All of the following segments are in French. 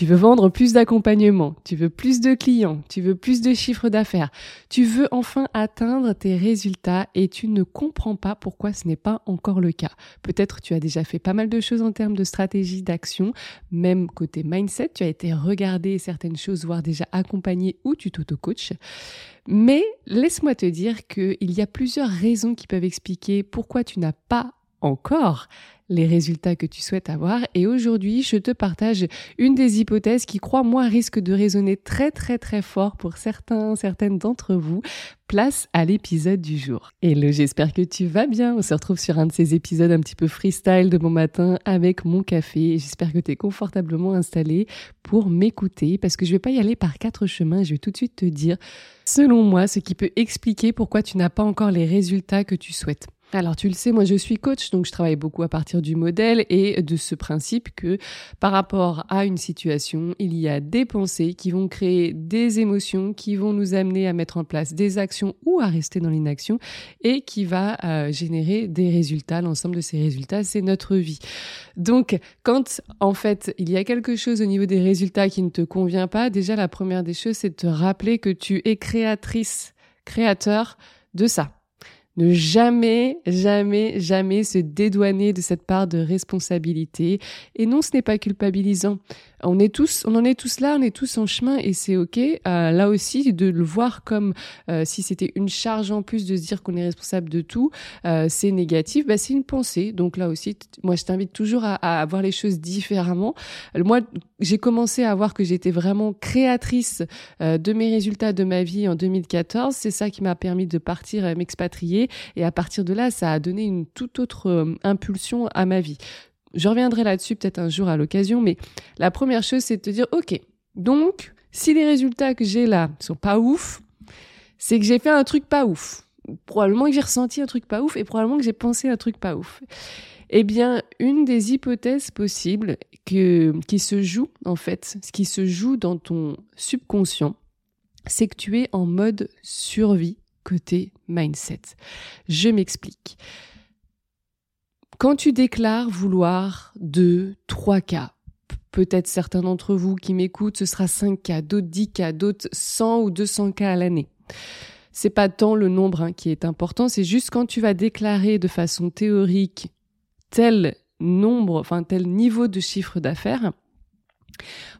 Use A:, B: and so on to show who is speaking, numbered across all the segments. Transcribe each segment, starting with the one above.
A: Tu veux vendre plus d'accompagnement, tu veux plus de clients, tu veux plus de chiffres d'affaires, tu veux enfin atteindre tes résultats et tu ne comprends pas pourquoi ce n'est pas encore le cas. Peut-être tu as déjà fait pas mal de choses en termes de stratégie, d'action, même côté mindset, tu as été regarder certaines choses, voire déjà accompagné ou tu t'auto-coaches. Mais laisse-moi te dire qu'il y a plusieurs raisons qui peuvent expliquer pourquoi tu n'as pas encore les résultats que tu souhaites avoir. Et aujourd'hui, je te partage une des hypothèses qui, crois-moi, risque de résonner très très très fort pour certains, certaines d'entre vous. Place à l'épisode du jour. Hello, j'espère que tu vas bien. On se retrouve sur un de ces épisodes un petit peu freestyle de bon matin avec mon café. J'espère que tu es confortablement installé pour m'écouter parce que je vais pas y aller par quatre chemins. Je vais tout de suite te dire, selon moi, ce qui peut expliquer pourquoi tu n'as pas encore les résultats que tu souhaites. Alors tu le sais, moi je suis coach, donc je travaille beaucoup à partir du modèle et de ce principe que par rapport à une situation, il y a des pensées qui vont créer des émotions, qui vont nous amener à mettre en place des actions ou à rester dans l'inaction et qui va euh, générer des résultats. L'ensemble de ces résultats, c'est notre vie. Donc quand en fait il y a quelque chose au niveau des résultats qui ne te convient pas, déjà la première des choses, c'est de te rappeler que tu es créatrice, créateur de ça ne jamais, jamais, jamais se dédouaner de cette part de responsabilité. Et non, ce n'est pas culpabilisant. On est tous, on en est tous là, on est tous en chemin et c'est ok. Euh, là aussi, de le voir comme euh, si c'était une charge en plus de se dire qu'on est responsable de tout, euh, c'est négatif. Bah, c'est une pensée. Donc là aussi, moi, je t'invite toujours à, à, voir les choses différemment. Moi, j'ai commencé à voir que j'étais vraiment créatrice de mes résultats de ma vie en 2014. C'est ça qui m'a permis de partir m'expatrier et à partir de là, ça a donné une toute autre impulsion à ma vie. Je reviendrai là-dessus peut-être un jour à l'occasion, mais la première chose, c'est de te dire, OK, donc, si les résultats que j'ai là sont pas ouf, c'est que j'ai fait un truc pas ouf. Probablement que j'ai ressenti un truc pas ouf et probablement que j'ai pensé un truc pas ouf. Eh bien, une des hypothèses possibles que, qui se joue, en fait, ce qui se joue dans ton subconscient, c'est que tu es en mode survie côté mindset. Je m'explique. Quand tu déclares vouloir 2, 3 cas, peut-être certains d'entre vous qui m'écoutent, ce sera 5 cas, d'autres 10 cas, d'autres 100 ou 200 cas à l'année. C'est pas tant le nombre hein, qui est important, c'est juste quand tu vas déclarer de façon théorique tel nombre, enfin tel niveau de chiffre d'affaires,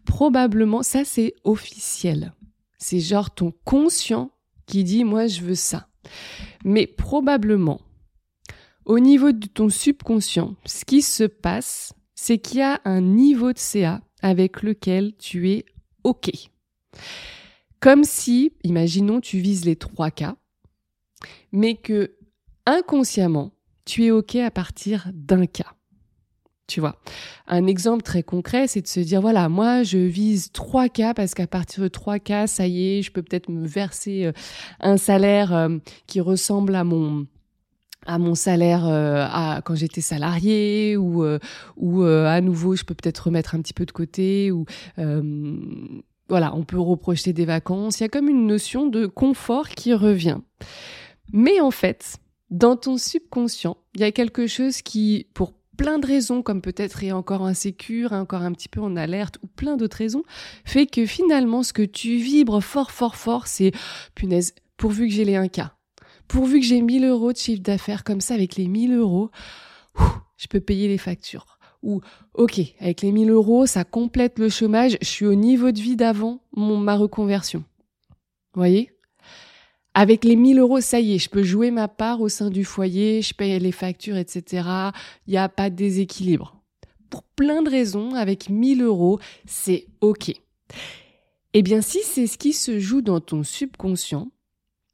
A: probablement, ça c'est officiel. C'est genre ton conscient qui dit moi je veux ça. Mais probablement, au niveau de ton subconscient, ce qui se passe, c'est qu'il y a un niveau de CA avec lequel tu es OK. Comme si, imaginons, tu vises les trois cas, mais que inconsciemment, tu es OK à partir d'un cas. Tu vois, un exemple très concret, c'est de se dire, voilà, moi, je vise trois cas parce qu'à partir de trois cas, ça y est, je peux peut-être me verser euh, un salaire euh, qui ressemble à mon, à mon salaire euh, à, quand j'étais salarié ou ou à nouveau je peux peut-être remettre un petit peu de côté ou voilà on peut reprocher des vacances. Il y a comme une notion de confort qui revient. Mais en fait dans ton subconscient il y a quelque chose qui pour plein de raisons, comme peut-être est encore insécure, encore un petit peu en alerte, ou plein d'autres raisons, fait que finalement, ce que tu vibres fort, fort, fort, c'est punaise, pourvu que j'ai les 1 cas pourvu que j'ai 1000 euros de chiffre d'affaires comme ça, avec les 1000 euros, je peux payer les factures. Ou, ok, avec les 1000 euros, ça complète le chômage, je suis au niveau de vie d'avant ma reconversion. Vous voyez? Avec les 1000 euros, ça y est, je peux jouer ma part au sein du foyer, je paye les factures, etc. Il n'y a pas de déséquilibre. Pour plein de raisons, avec 1000 euros, c'est ok. Eh bien, si c'est ce qui se joue dans ton subconscient,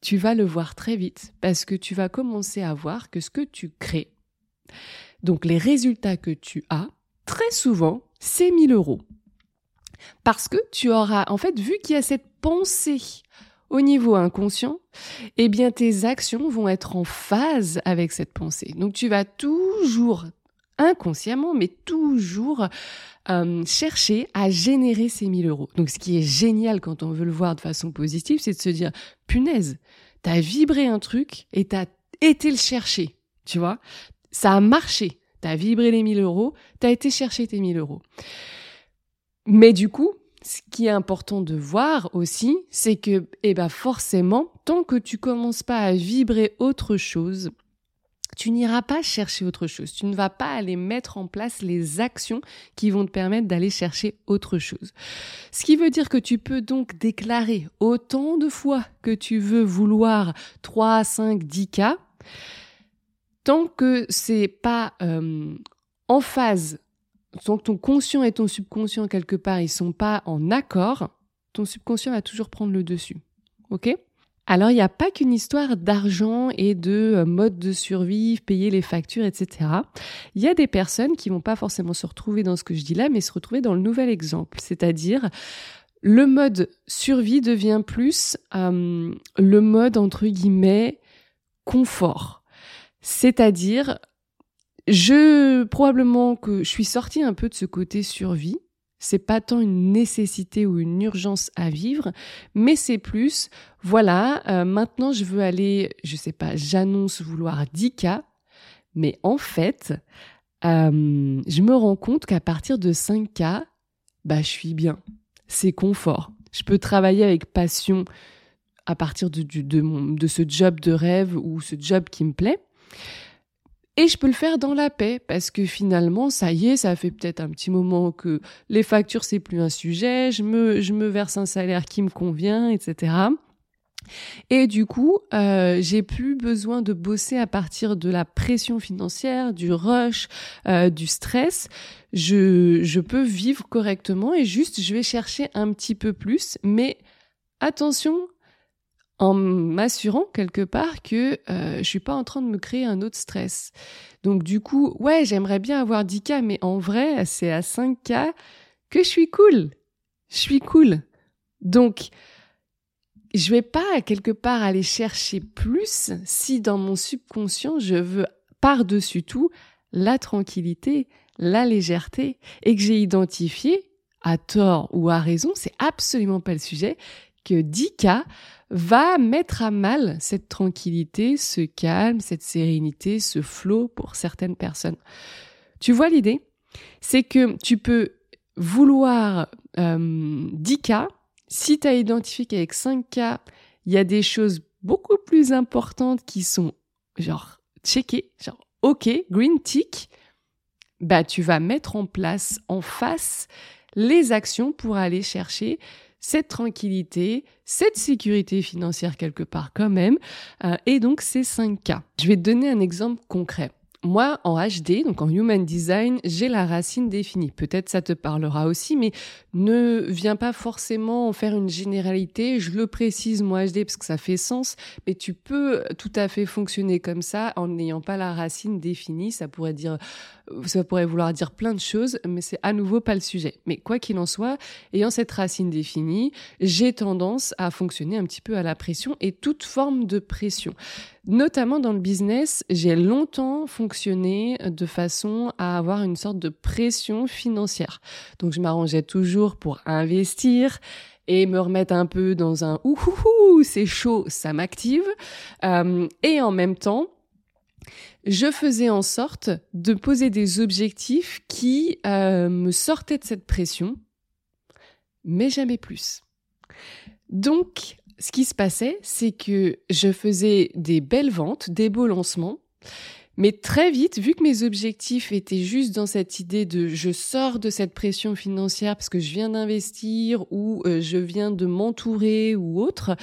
A: tu vas le voir très vite parce que tu vas commencer à voir que ce que tu crées, donc les résultats que tu as, Très souvent, c'est 1000 euros. Parce que tu auras, en fait, vu qu'il y a cette pensée au niveau inconscient, eh bien tes actions vont être en phase avec cette pensée. Donc tu vas toujours inconsciemment, mais toujours euh, chercher à générer ces 1000 euros. Donc ce qui est génial quand on veut le voir de façon positive, c'est de se dire, punaise, t'as vibré un truc et t'as été le chercher, tu vois. Ça a marché. T'as vibré les 1000 euros, t'as été chercher tes 1000 euros. Mais du coup, ce qui est important de voir aussi, c'est que, eh ben, forcément, tant que tu commences pas à vibrer autre chose, tu n'iras pas chercher autre chose. Tu ne vas pas aller mettre en place les actions qui vont te permettre d'aller chercher autre chose. Ce qui veut dire que tu peux donc déclarer autant de fois que tu veux vouloir 3, 5, 10 cas, tant que c'est pas euh, en phase tant que ton conscient et ton subconscient quelque part ils sont pas en accord, ton subconscient va toujours prendre le dessus. Ok? Alors il n'y a pas qu'une histoire d'argent et de euh, mode de survie, payer les factures, etc. Il y a des personnes qui vont pas forcément se retrouver dans ce que je dis là, mais se retrouver dans le nouvel exemple, c'est-à-dire le mode survie devient plus euh, le mode entre guillemets confort. C'est-à-dire je probablement que je suis sortie un peu de ce côté survie. C'est pas tant une nécessité ou une urgence à vivre, mais c'est plus, voilà, euh, maintenant je veux aller, je sais pas, j'annonce vouloir 10 cas, mais en fait, euh, je me rends compte qu'à partir de 5 cas, bah je suis bien, c'est confort. Je peux travailler avec passion à partir de, de, de ce job de rêve ou ce job qui me plaît. Et je peux le faire dans la paix parce que finalement, ça y est, ça fait peut-être un petit moment que les factures c'est plus un sujet, je me, je me verse un salaire qui me convient, etc. Et du coup, euh, j'ai plus besoin de bosser à partir de la pression financière, du rush, euh, du stress. Je, je peux vivre correctement et juste, je vais chercher un petit peu plus. Mais attention, en m'assurant quelque part que euh, je suis pas en train de me créer un autre stress. Donc du coup, ouais, j'aimerais bien avoir 10 cas, mais en vrai, c'est à 5 cas que je suis cool. Je suis cool. Donc, je vais pas quelque part aller chercher plus si dans mon subconscient, je veux par-dessus tout la tranquillité, la légèreté, et que j'ai identifié, à tort ou à raison, c'est absolument pas le sujet, que 10 cas va mettre à mal cette tranquillité, ce calme, cette sérénité, ce flot pour certaines personnes. Tu vois l'idée? C'est que tu peux vouloir euh, 10 cas, si tu as identifié qu'avec 5 cas, il y a des choses beaucoup plus importantes qui sont genre checkées, genre OK, green tick, bah tu vas mettre en place en face les actions pour aller chercher cette tranquillité, cette sécurité financière quelque part quand même, euh, et donc ces 5 cas. Je vais te donner un exemple concret. Moi, en HD, donc en Human Design, j'ai la racine définie. Peut-être ça te parlera aussi, mais ne viens pas forcément en faire une généralité. Je le précise, moi, HD, parce que ça fait sens, mais tu peux tout à fait fonctionner comme ça en n'ayant pas la racine définie. Ça pourrait dire, ça pourrait vouloir dire plein de choses, mais c'est à nouveau pas le sujet. Mais quoi qu'il en soit, ayant cette racine définie, j'ai tendance à fonctionner un petit peu à la pression et toute forme de pression. Notamment dans le business, j'ai longtemps fonctionné de façon à avoir une sorte de pression financière. Donc je m'arrangeais toujours pour investir et me remettre un peu dans un ouhouhou, c'est chaud, ça m'active. Euh, et en même temps, je faisais en sorte de poser des objectifs qui euh, me sortaient de cette pression, mais jamais plus. Donc, ce qui se passait, c'est que je faisais des belles ventes, des beaux lancements, mais très vite, vu que mes objectifs étaient juste dans cette idée de je sors de cette pression financière parce que je viens d'investir ou euh, je viens de m'entourer ou autre,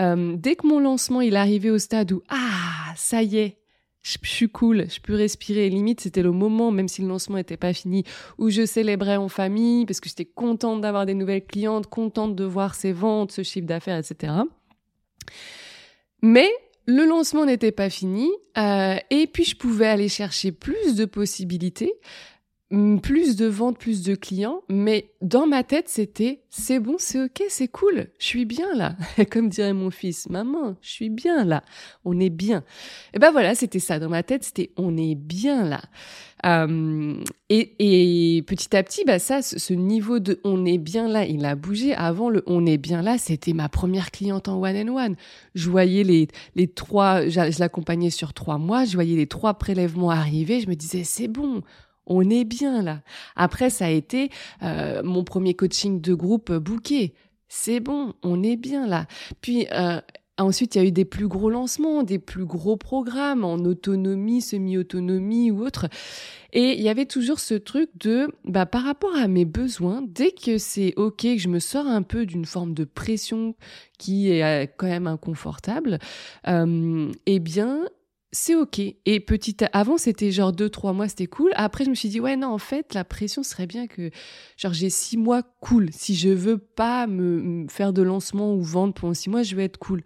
A: euh, dès que mon lancement il arrivait au stade où ah ça y est, je, suis cool, je peux respirer. Limite, c'était le moment, même si le lancement n'était pas fini, où je célébrais en famille parce que j'étais contente d'avoir des nouvelles clientes, contente de voir ces ventes, ce chiffre d'affaires, etc. Mais le lancement n'était pas fini euh, et puis je pouvais aller chercher plus de possibilités. Plus de ventes, plus de clients, mais dans ma tête, c'était c'est bon, c'est ok, c'est cool, je suis bien là. Comme dirait mon fils, maman, je suis bien là, on est bien. Et ben voilà, c'était ça dans ma tête, c'était on est bien là. Et, et, petit à petit, bah ça, ce niveau de on est bien là, il a bougé. Avant le on est bien là, c'était ma première cliente en one and one. Je voyais les les trois, je l'accompagnais sur trois mois, je voyais les trois prélèvements arriver, je me disais c'est bon, on est bien là. Après, ça a été euh, mon premier coaching de groupe euh, bouquet. C'est bon, on est bien là. Puis euh, ensuite, il y a eu des plus gros lancements, des plus gros programmes en autonomie, semi-autonomie ou autre. Et il y avait toujours ce truc de, bah, par rapport à mes besoins, dès que c'est ok, que je me sors un peu d'une forme de pression qui est quand même inconfortable, eh bien, c'est ok. Et petit avant, c'était genre deux, trois mois, c'était cool. Après, je me suis dit, ouais, non, en fait, la pression serait bien que, genre, j'ai six mois cool. Si je veux pas me, faire de lancement ou vendre pendant six mois, je vais être cool.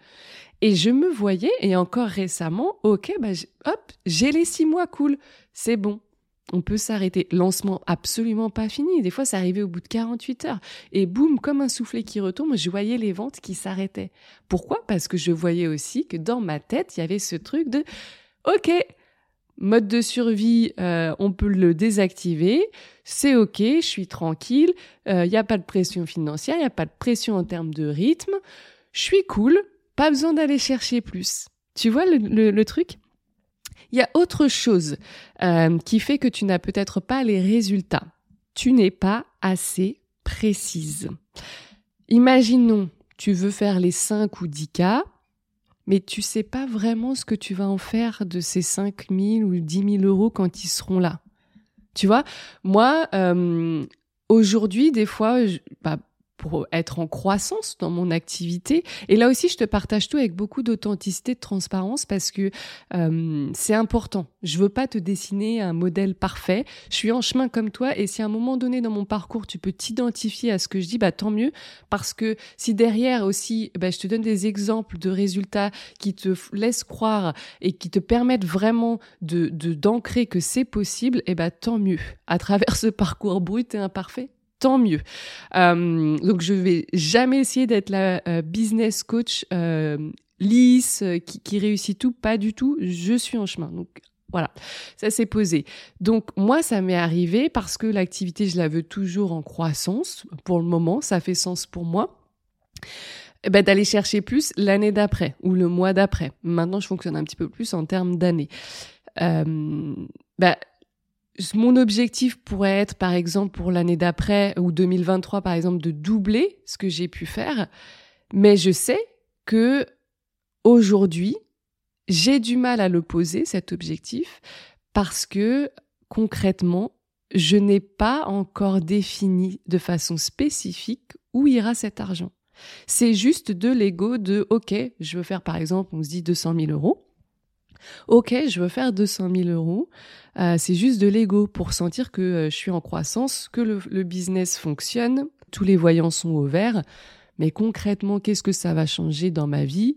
A: Et je me voyais, et encore récemment, ok, bah, hop, j'ai les six mois cool. C'est bon. On peut s'arrêter. Lancement absolument pas fini. Des fois, ça arrivait au bout de 48 heures. Et boum, comme un soufflet qui retombe, je voyais les ventes qui s'arrêtaient. Pourquoi? Parce que je voyais aussi que dans ma tête, il y avait ce truc de OK, mode de survie, euh, on peut le désactiver. C'est OK, je suis tranquille. Il euh, n'y a pas de pression financière, il n'y a pas de pression en termes de rythme. Je suis cool, pas besoin d'aller chercher plus. Tu vois le truc? Il y a autre chose euh, qui fait que tu n'as peut-être pas les résultats. Tu n'es pas assez précise. Imaginons, tu veux faire les 5 ou 10 cas, mais tu sais pas vraiment ce que tu vas en faire de ces 5 000 ou 10 000 euros quand ils seront là. Tu vois, moi, euh, aujourd'hui, des fois, je, bah, pour être en croissance dans mon activité. Et là aussi, je te partage tout avec beaucoup d'authenticité, de transparence, parce que euh, c'est important. Je veux pas te dessiner un modèle parfait. Je suis en chemin comme toi, et si à un moment donné dans mon parcours, tu peux t'identifier à ce que je dis, bah tant mieux, parce que si derrière aussi, bah, je te donne des exemples de résultats qui te laissent croire et qui te permettent vraiment de d'ancrer que c'est possible, et eh bah tant mieux. À travers ce parcours brut et imparfait, tant mieux. Euh, donc je vais jamais essayer d'être la euh, business coach euh, lisse qui, réussit tout, pas du tout. Je suis en chemin. Donc voilà, ça s'est posé. Donc moi, ça m'est arrivé parce que l'activité, je la veux toujours en croissance. Pour le moment, ça fait sens pour moi. Eh ben, d'aller chercher plus l'année d'après ou le mois d'après. Maintenant, je fonctionne un petit peu plus en termes d'années. Euh, bah, mon objectif pourrait être, par exemple, pour l'année d'après ou 2023, par exemple, de doubler ce que j'ai pu faire. Mais je sais que aujourd'hui, j'ai du mal à le poser, cet objectif, parce que concrètement, je n'ai pas encore défini de façon spécifique où ira cet argent. C'est juste de l'ego de, OK, je veux faire par exemple, on se dit 200 000 euros. Ok, je veux faire 200 000 euros. Euh, c'est juste de l'ego pour sentir que euh, je suis en croissance, que le, le, business fonctionne, tous les voyants sont au vert. Mais concrètement, qu'est-ce que ça va changer dans ma vie?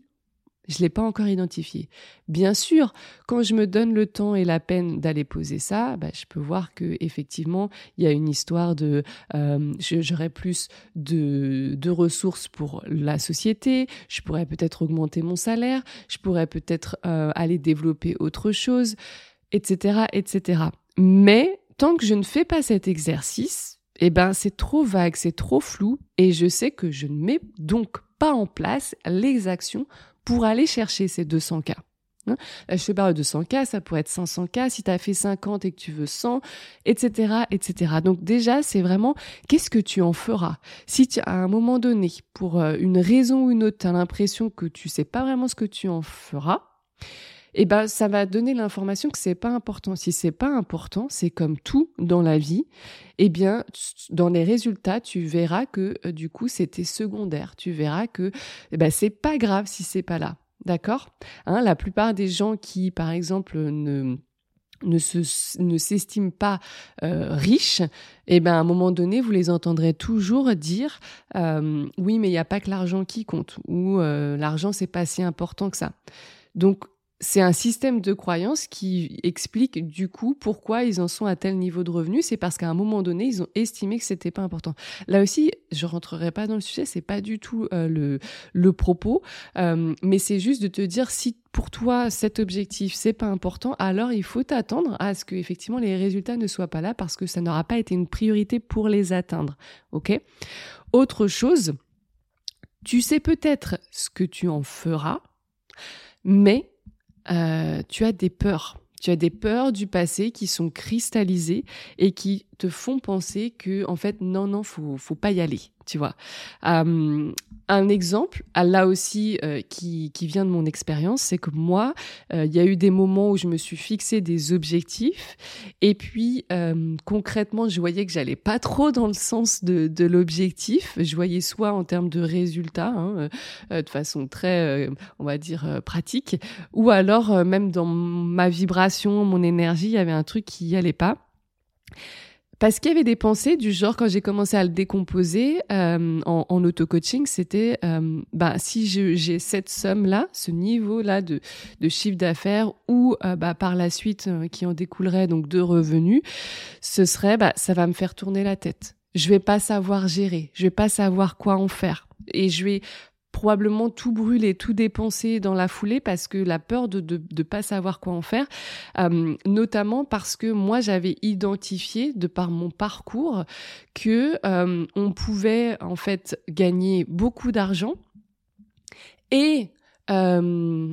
A: Je ne l'ai pas encore identifié. Bien sûr, quand je me donne le temps et la peine d'aller poser ça, bah, je peux voir que effectivement, il y a une histoire de, euh, j'aurais plus de, ressources pour la société. Je pourrais peut-être augmenter mon salaire. Je pourrais peut-être euh, aller développer autre chose, etc., etc. Mais tant que je ne fais pas cet exercice, eh ben c'est trop vague, c'est trop flou, et je sais que je ne mets donc pas en place les actions pour aller chercher ces 200 cas. Hein? Je te parle de 200 cas, ça pourrait être 500 cas si tu as fait 50 et que tu veux 100, etc., etc. Donc déjà, c'est vraiment qu'est-ce que tu en feras? Si tu, à un moment donné, pour euh, une raison ou une autre, tu as l'impression que tu sais pas vraiment ce que tu en feras, eh ben ça va donner l'information que c'est pas important. Si c'est pas important, c'est comme tout dans la vie. Eh bien, dans les résultats, tu verras que euh, du coup c'était secondaire. Tu verras que eh ben c'est pas grave si c'est pas là. D'accord? Hein, La plupart des gens qui, par exemple, ne ne se ne s'estiment pas euh, riches, eh ben à un moment donné, vous les entendrez toujours dire euh, oui, mais il n'y a pas que l'argent qui compte ou l'argent c'est pas si important que ça. Donc c'est un système de croyance qui explique du coup pourquoi ils en sont à tel niveau de revenu. C'est parce qu'à un moment donné, ils ont estimé que c'était pas important. Là aussi, je rentrerai pas dans le sujet, c'est pas du tout euh, le, le propos, euh, mais c'est juste de te dire si pour toi cet objectif c'est pas important, alors il faut t'attendre à ce que effectivement les résultats ne soient pas là parce que ça n'aura pas été une priorité pour les atteindre. Ok? Autre chose, tu sais peut-être ce que tu en feras, mais euh, tu as des peurs. Tu as des peurs du passé qui sont cristallisées et qui te font penser que, en fait, non, non, faut, faut pas y aller tu vois. Euh, un exemple, là aussi, euh, qui, qui, vient de mon expérience, c'est que moi, euh, il y a eu des moments où je me suis fixé des objectifs et puis concrètement, je voyais que j'allais pas trop dans le sens de, l'objectif. Je voyais soit en termes de résultats, hein, de façon très, on va dire, pratique, ou alors même dans ma vibration, mon énergie, il y avait un truc qui y allait pas. Parce qu'il y avait des pensées du genre, quand j'ai commencé à le décomposer euh, en, en auto-coaching, c'était, euh, bah, si j'ai cette somme-là, ce niveau-là de, de chiffre d'affaires ou euh, bah, par la suite euh, qui en découlerait donc de revenus, ce serait, bah, ça va me faire tourner la tête. Je vais pas savoir gérer, je vais pas savoir quoi en faire et je vais probablement tout brûler, tout dépenser dans la foulée parce que la peur de ne de, pas savoir quoi en faire, euh, notamment parce que moi j'avais identifié de par mon parcours que euh, on pouvait en fait gagner beaucoup d'argent et euh,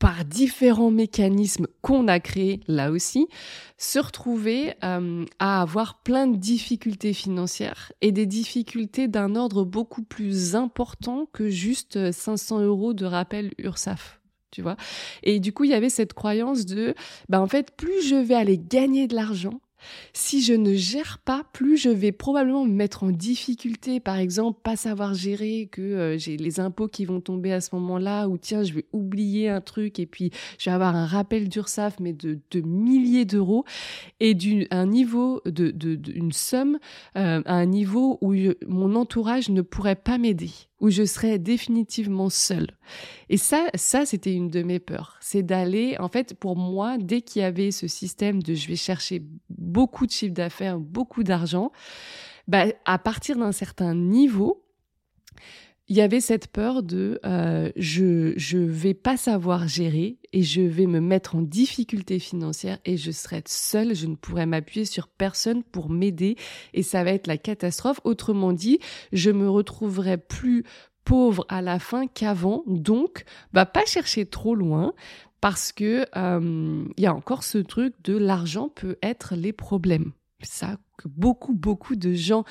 A: par différents mécanismes qu'on a créés là aussi, se retrouver euh, à avoir plein de difficultés financières et des difficultés d'un ordre beaucoup plus important que juste 500 euros de rappel URSAF. Tu vois Et du coup, il y avait cette croyance de, bah en fait, plus je vais aller gagner de l'argent, si je ne gère pas, plus je vais probablement me mettre en difficulté, par exemple, pas savoir gérer que euh, j'ai les impôts qui vont tomber à ce moment-là, ou tiens, je vais oublier un truc et puis je vais avoir un rappel d'URSAF, mais de, milliers d'euros, et d'un niveau, de, de, somme, euh, à un niveau où mon entourage ne pourrait pas m'aider où je serais définitivement seule. Et ça, ça c'était une de mes peurs. C'est d'aller, en fait, pour moi, dès qu'il y avait ce système de je vais chercher beaucoup de chiffre d'affaires, beaucoup d'argent, bah, à partir d'un certain niveau, il y avait cette peur de euh, je je vais pas savoir gérer et je vais me mettre en difficulté financière et je serai seule, je ne pourrai m'appuyer sur personne pour m'aider et ça va être la catastrophe. Autrement dit, je me retrouverai plus pauvre à la fin qu'avant. Donc, bah pas chercher trop loin parce que euh, il y a encore ce truc de l'argent peut être les problèmes. Ça que beaucoup beaucoup de gens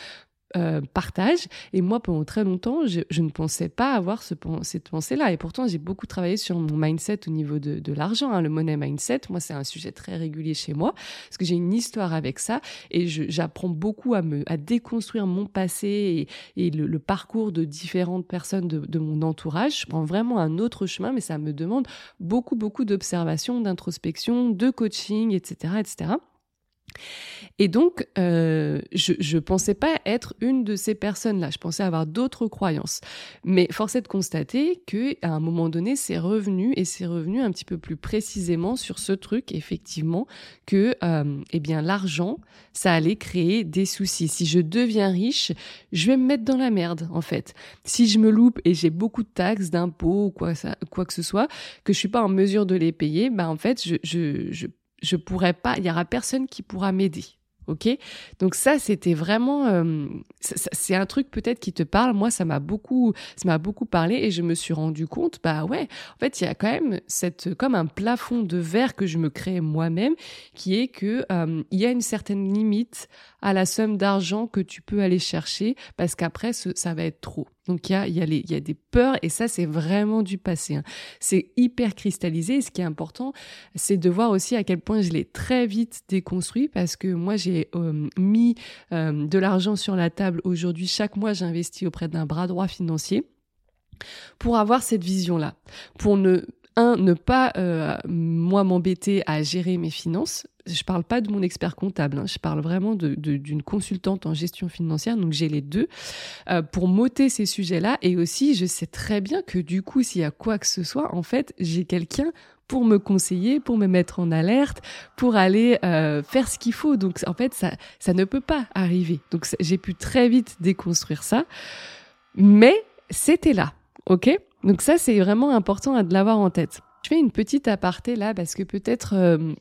A: euh, partage. Et moi, pendant très longtemps, je, je ne pensais pas avoir ce, cette pensée-là. Et pourtant, j'ai beaucoup travaillé sur mon mindset au niveau de, de l'argent, hein, le money mindset. Moi, c'est un sujet très régulier chez moi parce que j'ai une histoire avec ça et j'apprends beaucoup à me à déconstruire mon passé et, et le, le, parcours de différentes personnes de, de mon entourage. Je prends vraiment un autre chemin, mais ça me demande beaucoup, beaucoup d'observation, d'introspection, de coaching, etc., etc. Et donc, euh, je ne pensais pas être une de ces personnes-là. Je pensais avoir d'autres croyances. Mais force est de constater que à un moment donné, c'est revenu et c'est revenu un petit peu plus précisément sur ce truc, effectivement, que euh, eh bien l'argent, ça allait créer des soucis. Si je deviens riche, je vais me mettre dans la merde, en fait. Si je me loupe et j'ai beaucoup de taxes, d'impôts quoi, quoi que ce soit, que je suis pas en mesure de les payer, bah en fait, je, je, je je pourrais pas, il y aura personne qui pourra m'aider. Ok, donc ça c'était vraiment, euh, c'est un truc peut-être qui te parle. Moi ça m'a beaucoup, ça m'a beaucoup parlé et je me suis rendu compte, bah ouais, en fait il y a quand même cette comme un plafond de verre que je me crée moi-même, qui est que euh, il y a une certaine limite à la somme d'argent que tu peux aller chercher parce qu'après ça va être trop. Donc il y a, y, y a des peurs et ça c'est vraiment du passé. Hein. C'est hyper cristallisé ce qui est important c'est de voir aussi à quel point je l'ai très vite déconstruit parce que moi j'ai mis de l'argent sur la table aujourd'hui. Chaque mois j'investis auprès d'un bras droit financier pour avoir cette vision-là, pour ne ne pas euh, moi m'embêter à gérer mes finances. Je parle pas de mon expert comptable, hein. je parle vraiment d'une consultante en gestion financière, donc j'ai les deux, euh, pour m'ôter ces sujets-là. Et aussi, je sais très bien que du coup, s'il y a quoi que ce soit, en fait, j'ai quelqu'un pour me conseiller, pour me mettre en alerte, pour aller euh, faire ce qu'il faut. Donc en fait, ça, ça ne peut pas arriver. Donc j'ai pu très vite déconstruire ça, mais c'était là, ok? Donc ça, c'est vraiment important de l'avoir en tête. Je fais une petite aparté là parce que peut-être euh,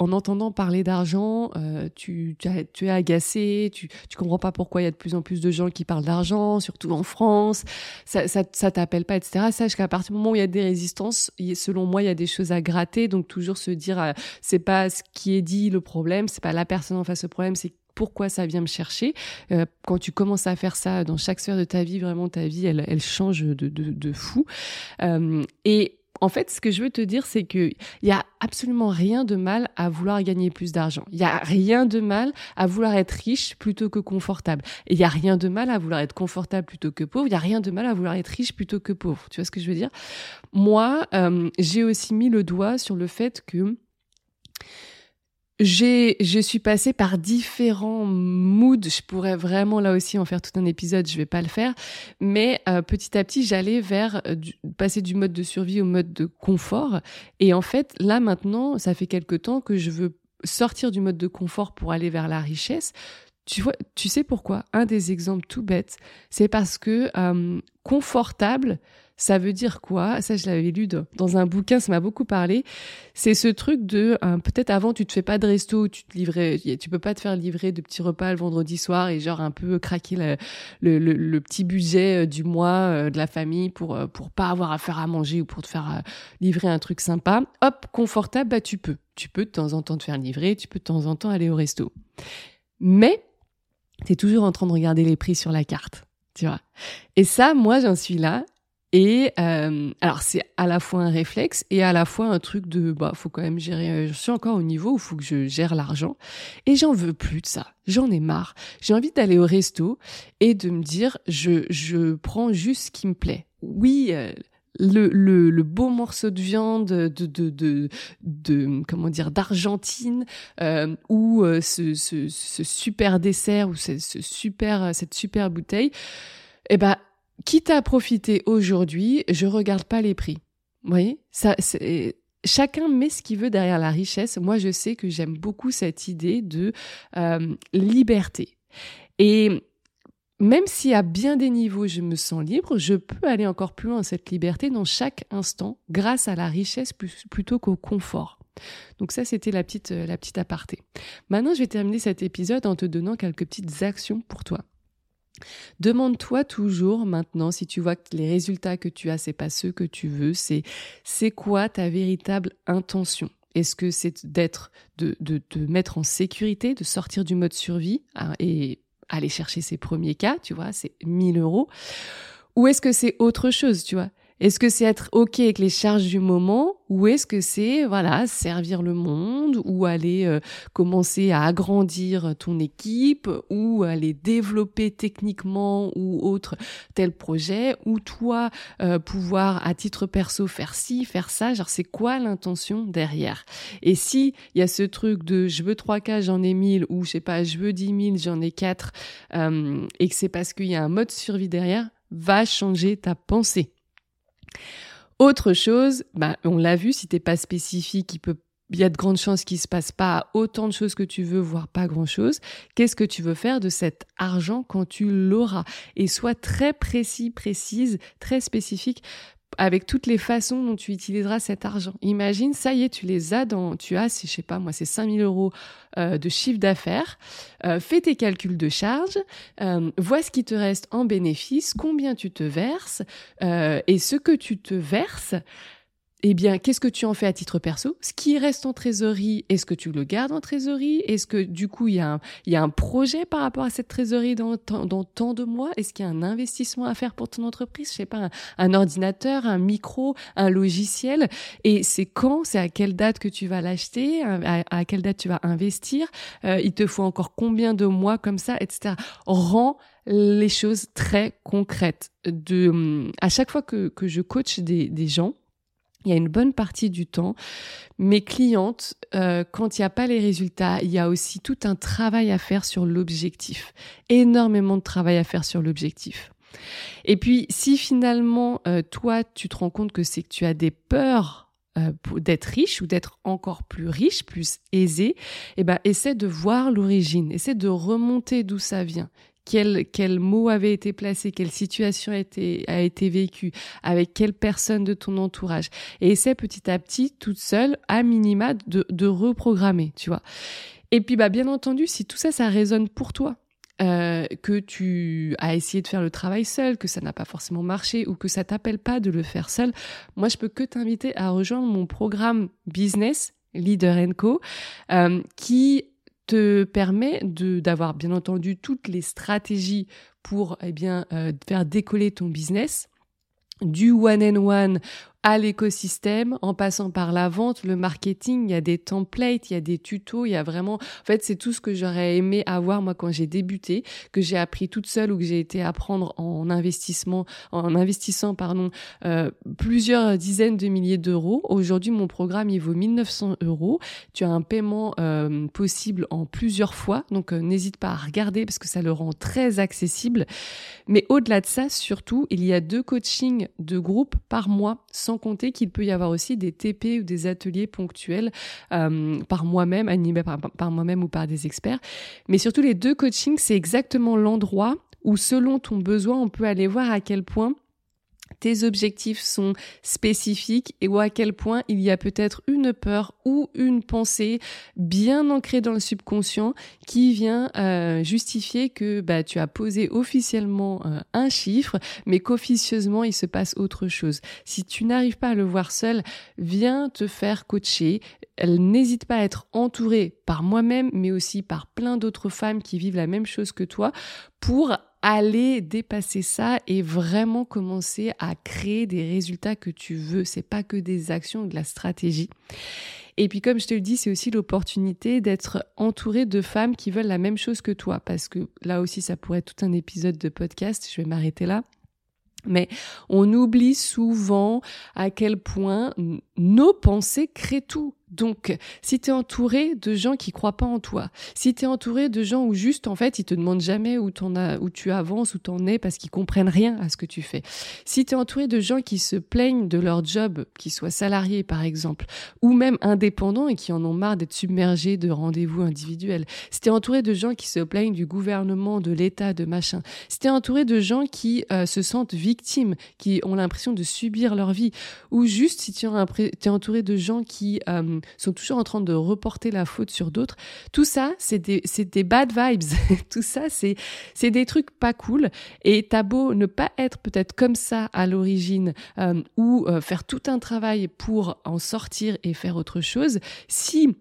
A: en entendant parler d'argent, euh, tu, tu, es agacé, tu, tu comprends pas pourquoi il y a de plus en plus de gens qui parlent d'argent, surtout en France, ça, ça, ça t'appelle pas, etc. Sache qu'à partir du moment où il y a des résistances, selon moi, il y a des choses à gratter, donc toujours se dire, euh, c'est pas ce qui est dit le problème, c'est pas la personne en face au problème, c'est pourquoi ça vient me chercher. Euh, quand tu commences à faire ça dans chaque sphère de ta vie, vraiment ta vie, elle, change de, fou. Euh, et en fait, ce que je veux te dire, c'est que il y a absolument rien de mal à vouloir gagner plus d'argent. Il y a rien de mal à vouloir être riche plutôt que confortable. Il y a rien de mal à vouloir être confortable plutôt que pauvre. Il y a rien de mal à vouloir être riche plutôt que pauvre. Tu vois ce que je veux dire? Moi, euh, j'ai aussi mis le doigt sur le fait que j'ai, je suis passée par différents moods. Je pourrais vraiment là aussi en faire tout un épisode. Je vais pas le faire, mais euh, petit à petit, j'allais vers euh, passer du mode de survie au mode de confort. Et en fait, là maintenant, ça fait quelque temps que je veux sortir du mode de confort pour aller vers la richesse. Tu vois, tu sais pourquoi? Un des exemples tout bêtes, c'est parce que euh, confortable, ça veut dire quoi? Ça, je l'avais lu dans un bouquin, ça m'a beaucoup parlé. C'est ce truc de euh, peut-être avant tu te fais pas de resto, tu te livrais, tu peux pas te faire livrer de petits repas le vendredi soir et genre un peu craquer le, petit budget euh, du mois euh, de la famille pour pour pas avoir à faire à manger ou pour te faire livrer un truc sympa. Hop, confortable, bah tu peux. Tu peux de temps en temps te faire livrer, tu peux de temps en temps aller au resto. Mais tu es toujours en train de regarder les prix sur la carte tu vois. Et ça, moi, j'en suis là et euh, alors c'est à la fois un réflexe et à la fois un truc de bah faut quand même gérer. Euh, je suis encore au niveau où faut que je gère l'argent et j'en veux plus de ça. J'en ai marre. J'ai envie d'aller au resto et de me dire je je prends juste ce qui me plaît. Oui. Euh, le, le, le, beau morceau de viande de, de, de, de comment dire d'Argentine euh, ou euh, ce, ce, ce, super dessert ou ce, ce super cette super bouteille eh ben quitte à profiter aujourd'hui, je regarde pas les prix. Vous voyez, chacun met ce qu'il veut derrière la richesse. Moi, je sais que j'aime beaucoup cette idée de euh, liberté. Et même si à bien des niveaux je me sens libre, je peux aller encore plus loin dans cette liberté dans chaque instant grâce à la richesse plutôt qu'au confort. Donc ça, c'était la petite, la petite aparté. Maintenant, je vais terminer cet épisode en te donnant quelques petites actions pour toi. Demande-toi toujours maintenant si tu vois que les résultats que tu as c'est pas ceux que tu veux, c'est c'est quoi ta véritable intention? Est-ce que c'est d'être de, de te mettre en sécurité, de sortir du mode survie et aller chercher ses premiers cas, tu vois, c'est 1000 euros? Ou est-ce que c'est autre chose, tu vois? Est-ce que c'est être OK avec les charges du moment ou est-ce que c'est voilà servir le monde ou aller euh, commencer à agrandir ton équipe ou aller développer techniquement ou autre tel projet ou toi euh, pouvoir à titre perso faire ci, faire ça, genre c'est quoi l'intention derrière? Et si il y a ce truc de je veux trois cas, j'en ai mille ou je sais pas, je veux dix mille, j'en ai quatre euh, et que c'est parce qu'il y a un mode survie derrière, va changer ta pensée. Autre chose, bah, on l'a vu, si t'es pas spécifique, il peut il y a de grandes chances qu'il se passe pas autant de choses que tu veux, voire pas grand chose. Qu'est-ce que tu veux faire de cet argent quand tu l'auras? Et sois très précis, précise, très spécifique avec toutes les façons dont tu utiliseras cet argent. Imagine, ça y est, tu les as dans, tu as, je sais pas moi, c'est 5000 euros euh, de chiffre d'affaires. Euh, fais tes calculs de charges, euh, vois ce qui te reste en bénéfice, combien tu te verses et ce que tu te verses eh bien, qu'est-ce que tu en fais à titre perso? Ce qui reste en trésorerie, est-ce que tu le gardes en trésorerie? Est-ce que du coup, il y, a un, il y a un projet par rapport à cette trésorerie dans, dans tant de mois? Est-ce qu'il y a un investissement à faire pour ton entreprise? Je sais pas, un, ordinateur, un micro, un logiciel? Et c'est quand? C'est à quelle date que tu vas l'acheter? À, quelle date tu vas investir? Euh, Il te faut encore combien de mois comme ça, etc. Rends les choses très concrètes. De, à chaque fois que, que je coach des, des gens, il y a une bonne partie du temps, mes clientes, euh, quand il n'y a pas les résultats, il y a aussi tout un travail à faire sur l'objectif. Énormément de travail à faire sur l'objectif. Et puis, si finalement, euh, toi, tu te rends compte que c'est que tu as des peurs euh, d'être riche ou d'être encore plus riche, plus aisé, eh ben, essaie de voir l'origine, essaie de remonter d'où ça vient quel, quel mot avait été placé, quelle situation a été, a été vécue, avec quelle personne de ton entourage. Et essaie petit à petit, toute seule, à minima, de, de reprogrammer, tu vois. Et puis, bah, bien entendu, si tout ça, ça résonne pour toi, euh, que tu as essayé de faire le travail seul, que ça n'a pas forcément marché ou que ça t'appelle pas de le faire seul, moi je peux que t'inviter à rejoindre mon programme business Leader Co euh, qui te permet de d'avoir bien entendu toutes les stratégies pour eh euh, faire décoller ton business. Du one and one à l'écosystème, en passant par la vente, le marketing, il y a des templates, il y a des tutos, il y a vraiment, en fait, c'est tout ce que j'aurais aimé avoir moi quand j'ai débuté, que j'ai appris toute seule ou que j'ai été apprendre en investissement, en investissant, pardon, euh, plusieurs dizaines de milliers d'euros. Aujourd'hui, mon programme, il vaut 1900 euros. Tu as un paiement euh, possible en plusieurs fois, donc euh, n'hésite pas à regarder parce que ça le rend très accessible. Mais au-delà de ça, surtout, il y a deux coachings de groupe par mois compter qu'il peut y avoir aussi des TP ou des ateliers ponctuels euh, par moi-même, animés par, par moi-même ou par des experts. Mais surtout, les deux coachings, c'est exactement l'endroit où, selon ton besoin, on peut aller voir à quel point tes objectifs sont spécifiques et ou à quel point il y a peut-être une peur ou une pensée bien ancrée dans le subconscient qui vient euh, justifier que bah, tu as posé officiellement euh, un chiffre mais qu'officieusement il se passe autre chose. Si tu n'arrives pas à le voir seul, viens te faire coacher. N'hésite pas à être entouré par moi-même mais aussi par plein d'autres femmes qui vivent la même chose que toi pour aller dépasser ça et vraiment commencer à créer des résultats que tu veux. C'est pas que des actions, de la stratégie. Et puis comme je te le dis, c'est aussi l'opportunité d'être entouré de femmes qui veulent la même chose que toi, parce que là aussi, ça pourrait être tout un épisode de podcast. Je vais m'arrêter là. Mais on oublie souvent à quel point nos pensées créent tout. Donc, si tu es entouré de gens qui croient pas en toi, si tu es entouré de gens où juste, en fait, ils te demandent jamais où, en as, où tu avances, où tu en es, parce qu'ils comprennent rien à ce que tu fais. Si tu es entouré de gens qui se plaignent de leur job, qu'ils soient salariés, par exemple, ou même indépendants et qui en ont marre d'être submergés de rendez-vous individuels. Si tu es entouré de gens qui se plaignent du gouvernement, de l'État, de machin. Si tu es entouré de gens qui euh, se sentent victimes, qui ont l'impression de subir leur vie, ou juste si tu es entouré de gens qui... Euh, sont toujours en train de reporter la faute sur d'autres. Tout ça, c'est des, des bad vibes. Tout ça, c'est, des trucs pas cool. Et t'as beau ne pas être peut-être comme ça à l'origine euh, ou euh, faire tout un travail pour en sortir et faire autre chose, si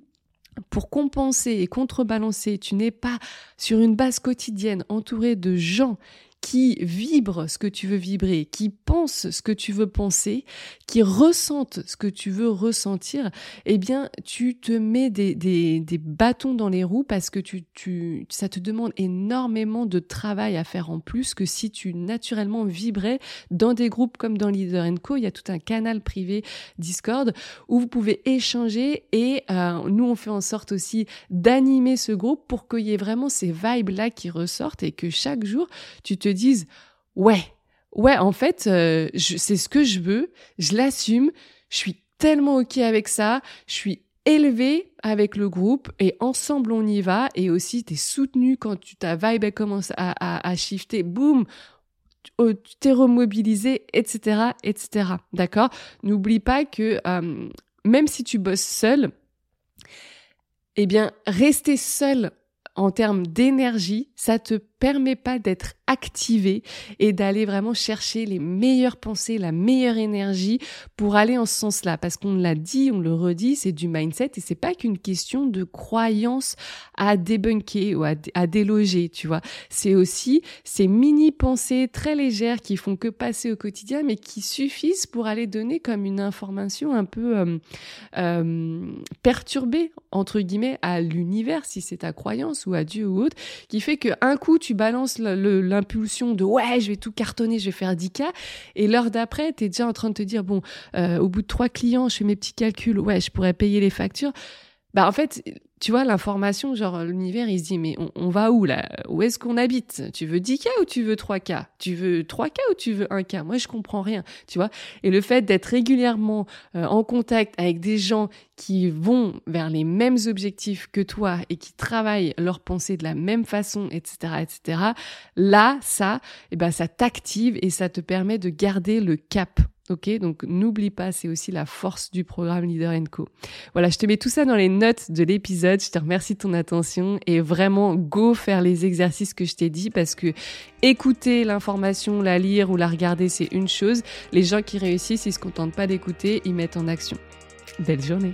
A: pour compenser et contrebalancer, tu n'es pas sur une base quotidienne entouré de gens qui vibrent ce que tu veux vibrer, qui pensent ce que tu veux penser, qui ressentent ce que tu veux ressentir, eh bien, tu te mets des, des, des bâtons dans les roues parce que tu, tu, ça te demande énormément de travail à faire en plus que si tu naturellement vibrais dans des groupes comme dans Leader Co. Il y a tout un canal privé Discord où vous pouvez échanger et euh, nous, on fait en sorte aussi d'animer ce groupe pour qu'il y ait vraiment ces vibes-là qui ressortent et que chaque jour, tu te disent ouais, ouais, en fait, euh, c'est ce que je veux, je l'assume, je suis tellement ok avec ça, je suis élevé avec le groupe et ensemble on y va et aussi tu es soutenu quand tu, ta vibe commence à, à, shifter, boum, oh, t'es remobilisé, etc., etc. D'accord? N'oublie pas que euh, même si tu bosses seul, eh bien, rester seul en termes d'énergie, ça te permet pas d'être activé et d'aller vraiment chercher les meilleures pensées, la meilleure énergie pour aller en ce sens-là. Parce qu'on l'a dit, on le redit, c'est du mindset et c'est pas qu'une question de croyance à débunker ou à, déloger, tu vois. C'est aussi ces mini pensées très légères qui font que passer au quotidien, mais qui suffisent pour aller donner comme une information un peu euh, euh, perturbée entre guillemets à l'univers si c'est ta croyance ou à Dieu ou autre, qui fait que un coup tu balances l'impulsion de ouais, je vais tout cartonner, je vais faire 10K, et l'heure d'après, tu es déjà en train de te dire bon, euh, au bout de trois clients, je fais mes petits calculs, ouais, je pourrais payer les factures. Bah en fait, tu vois, l'information, genre l'univers, il se dit, mais on, va où là? Où est-ce qu'on habite? Tu veux 10K ou tu veux 3K Tu veux 3K ou tu veux 1K Moi, je comprends rien, tu vois? Et le fait d'être régulièrement euh, en contact avec des gens qui vont vers les mêmes objectifs que toi et qui travaillent leur pensée de la même façon, etc., etc., là, ça, eh ben, ça t'active et ça te permet de garder le cap Ok, donc n'oublie pas, c'est aussi la force du programme Leader Co. Voilà, je te mets tout ça dans les notes de l'épisode. Je te remercie de ton attention et vraiment go faire les exercices que je t'ai dit parce que écouter l'information, la lire ou la regarder, c'est une chose. Les gens qui réussissent, ils se contentent pas d'écouter, ils mettent en action. Belle journée.